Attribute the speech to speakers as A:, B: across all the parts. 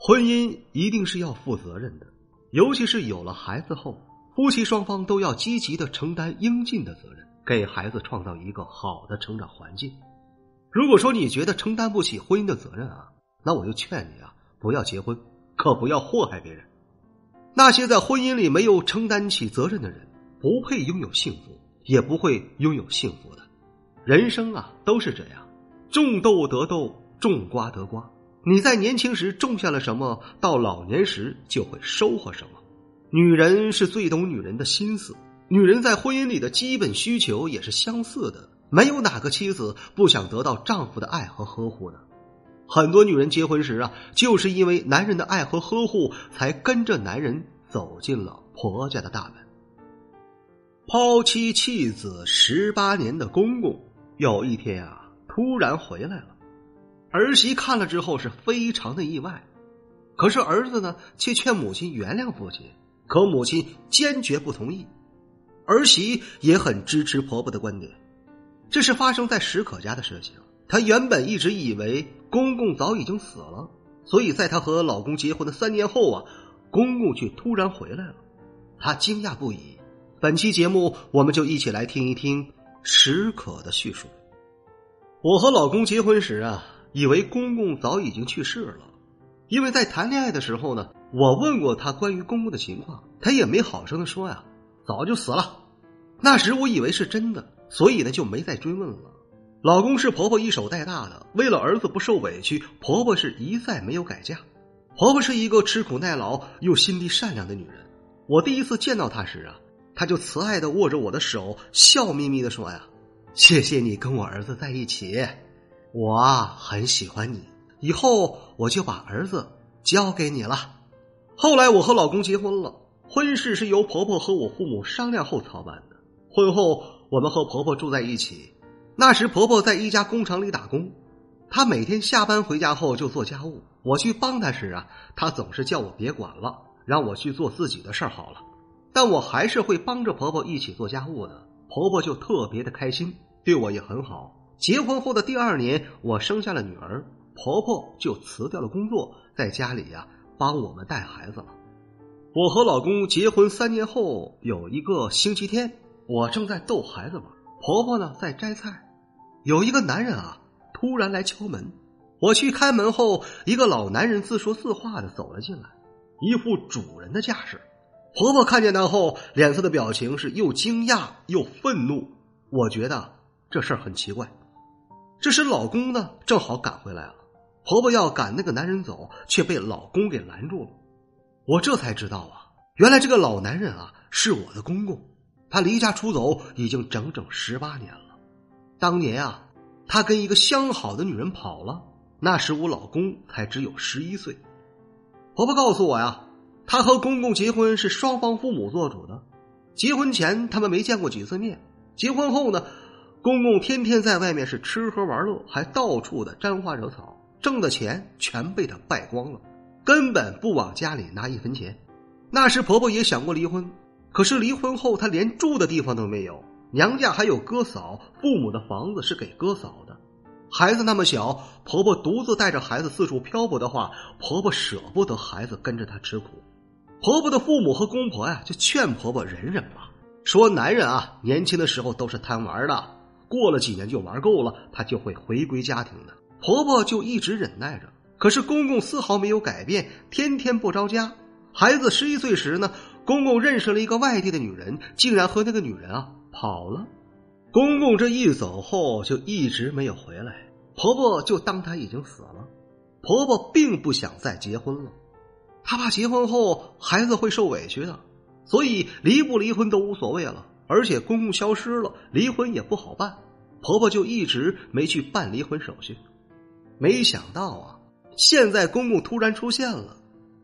A: 婚姻一定是要负责任的，尤其是有了孩子后，夫妻双方都要积极的承担应尽的责任，给孩子创造一个好的成长环境。如果说你觉得承担不起婚姻的责任啊，那我就劝你啊，不要结婚，可不要祸害别人。那些在婚姻里没有承担起责任的人，不配拥有幸福，也不会拥有幸福的。人生啊，都是这样，种豆得豆，种瓜得瓜。你在年轻时种下了什么，到老年时就会收获什么。女人是最懂女人的心思，女人在婚姻里的基本需求也是相似的。没有哪个妻子不想得到丈夫的爱和呵护的。很多女人结婚时啊，就是因为男人的爱和呵护，才跟着男人走进了婆家的大门。抛妻弃子十八年的公公，有一天啊，突然回来了。儿媳看了之后是非常的意外，可是儿子呢，却劝母亲原谅父亲，可母亲坚决不同意。儿媳也很支持婆婆的观点，这是发生在史可家的事情。她原本一直以为公公早已经死了，所以在她和老公结婚的三年后啊，公公却突然回来了，她惊讶不已。本期节目，我们就一起来听一听史可的叙述。我和老公结婚时啊，以为公公早已经去世了，因为在谈恋爱的时候呢，我问过他关于公公的情况，他也没好声的说呀，早就死了。那时我以为是真的，所以呢就没再追问了。老公是婆婆一手带大的，为了儿子不受委屈，婆婆是一再没有改嫁。婆婆是一个吃苦耐劳又心地善良的女人。我第一次见到她时啊，她就慈爱的握着我的手，笑眯眯的说呀：“谢谢你跟我儿子在一起，我啊很喜欢你，以后我就把儿子交给你了。”后来我和老公结婚了，婚事是由婆婆和我父母商量后操办的。婚后我们和婆婆住在一起。那时婆婆在一家工厂里打工，她每天下班回家后就做家务。我去帮她时啊，她总是叫我别管了，让我去做自己的事儿好了。但我还是会帮着婆婆一起做家务的，婆婆就特别的开心，对我也很好。结婚后的第二年，我生下了女儿，婆婆就辞掉了工作，在家里呀帮我们带孩子了。我和老公结婚三年后，有一个星期天，我正在逗孩子玩，婆婆呢在摘菜。有一个男人啊，突然来敲门。我去开门后，一个老男人自说自话的走了进来，一副主人的架势。婆婆看见他后，脸色的表情是又惊讶又愤怒。我觉得这事儿很奇怪。这时老公呢正好赶回来了，婆婆要赶那个男人走，却被老公给拦住了。我这才知道啊，原来这个老男人啊是我的公公，他离家出走已经整整十八年了。当年啊，他跟一个相好的女人跑了。那时我老公才只有十一岁。婆婆告诉我呀，她和公公结婚是双方父母做主的。结婚前他们没见过几次面，结婚后呢，公公天天在外面是吃喝玩乐，还到处的沾花惹草，挣的钱全被他败光了，根本不往家里拿一分钱。那时婆婆也想过离婚，可是离婚后她连住的地方都没有。娘家还有哥嫂，父母的房子是给哥嫂的。孩子那么小，婆婆独自带着孩子四处漂泊的话，婆婆舍不得孩子跟着她吃苦。婆婆的父母和公婆呀，就劝婆婆忍忍吧，说男人啊，年轻的时候都是贪玩的，过了几年就玩够了，她就会回归家庭的。婆婆就一直忍耐着，可是公公丝毫没有改变，天天不着家。孩子十一岁时呢，公公认识了一个外地的女人，竟然和那个女人啊。跑了，公公这一走后就一直没有回来，婆婆就当他已经死了。婆婆并不想再结婚了，她怕结婚后孩子会受委屈的，所以离不离婚都无所谓了。而且公公消失了，离婚也不好办，婆婆就一直没去办离婚手续。没想到啊，现在公公突然出现了，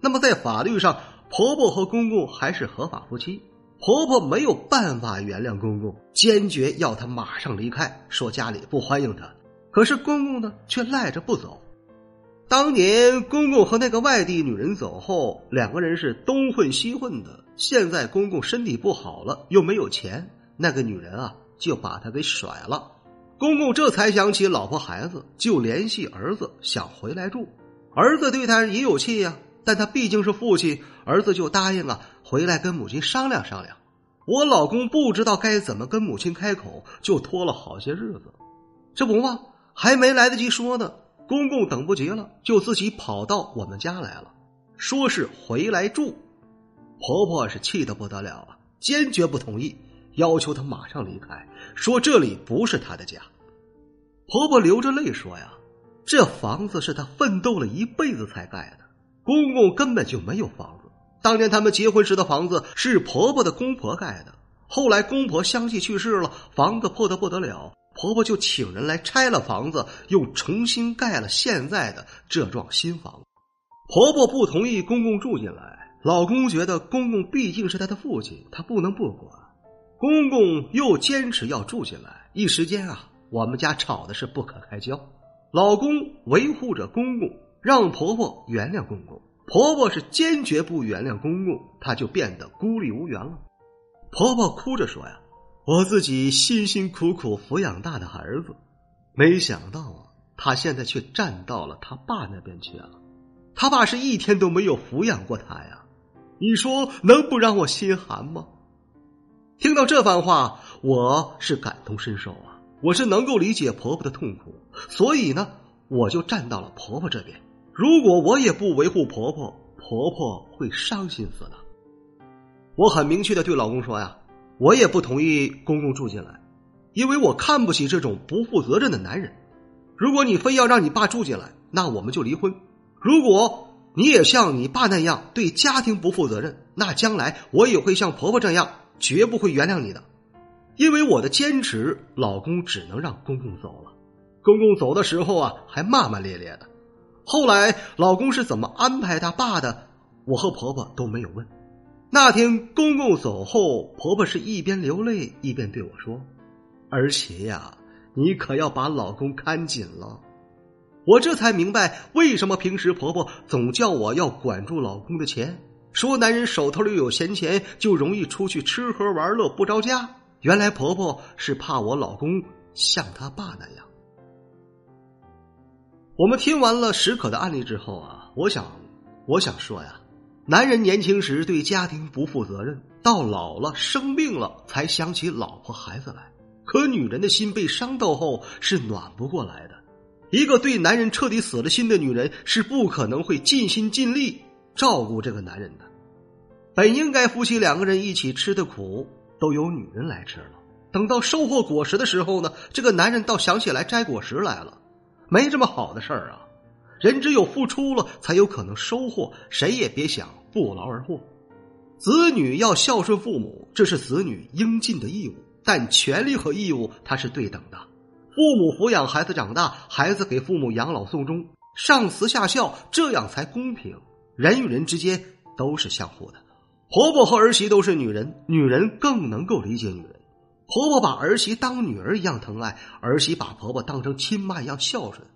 A: 那么在法律上，婆婆和公公还是合法夫妻。婆婆没有办法原谅公公，坚决要他马上离开，说家里不欢迎他。可是公公呢，却赖着不走。当年公公和那个外地女人走后，两个人是东混西混的。现在公公身体不好了，又没有钱，那个女人啊就把他给甩了。公公这才想起老婆孩子，就联系儿子想回来住。儿子对他也有气呀。但他毕竟是父亲，儿子就答应啊，回来跟母亲商量商量。我老公不知道该怎么跟母亲开口，就拖了好些日子。这不嘛，还没来得及说呢，公公等不及了，就自己跑到我们家来了，说是回来住。婆婆是气得不得了啊，坚决不同意，要求她马上离开，说这里不是她的家。婆婆流着泪说呀：“这房子是她奋斗了一辈子才盖的。”公公根本就没有房子。当年他们结婚时的房子是婆婆的公婆盖的，后来公婆相继去世了，房子破的不得了，婆婆就请人来拆了房子，又重新盖了现在的这幢新房。婆婆不同意公公住进来，老公觉得公公毕竟是他的父亲，他不能不管。公公又坚持要住进来，一时间啊，我们家吵的是不可开交。老公维护着公公。让婆婆原谅公公，婆婆是坚决不原谅公公，她就变得孤立无援了。婆婆哭着说：“呀，我自己辛辛苦苦抚养大的儿子，没想到啊，他现在却站到了他爸那边去了。他爸是一天都没有抚养过他呀，你说能不让我心寒吗？”听到这番话，我是感同身受啊，我是能够理解婆婆的痛苦，所以呢，我就站到了婆婆这边。如果我也不维护婆婆，婆婆会伤心死的。我很明确的对老公说呀，我也不同意公公住进来，因为我看不起这种不负责任的男人。如果你非要让你爸住进来，那我们就离婚。如果你也像你爸那样对家庭不负责任，那将来我也会像婆婆这样，绝不会原谅你的。因为我的坚持，老公只能让公公走了。公公走的时候啊，还骂骂咧咧的。后来老公是怎么安排他爸的，我和婆婆都没有问。那天公公走后，婆婆是一边流泪一边对我说：“儿媳呀，你可要把老公看紧了。”我这才明白为什么平时婆婆总叫我要管住老公的钱，说男人手头里有闲钱就容易出去吃喝玩乐不着家。原来婆婆是怕我老公像他爸那样。我们听完了史可的案例之后啊，我想，我想说呀，男人年轻时对家庭不负责任，到老了生病了才想起老婆孩子来。可女人的心被伤到后是暖不过来的，一个对男人彻底死了心的女人是不可能会尽心尽力照顾这个男人的。本应该夫妻两个人一起吃的苦，都由女人来吃了。等到收获果实的时候呢，这个男人倒想起来摘果实来了。没这么好的事儿啊！人只有付出了，才有可能收获。谁也别想不劳而获。子女要孝顺父母，这是子女应尽的义务。但权利和义务它是对等的。父母抚养孩子长大，孩子给父母养老送终，上慈下孝，这样才公平。人与人之间都是相互的。婆婆和儿媳都是女人，女人更能够理解女人。婆婆把儿媳当女儿一样疼爱，儿媳把婆婆当成亲妈一样孝顺，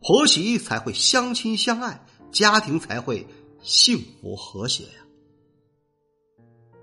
A: 婆媳才会相亲相爱，家庭才会幸福和谐。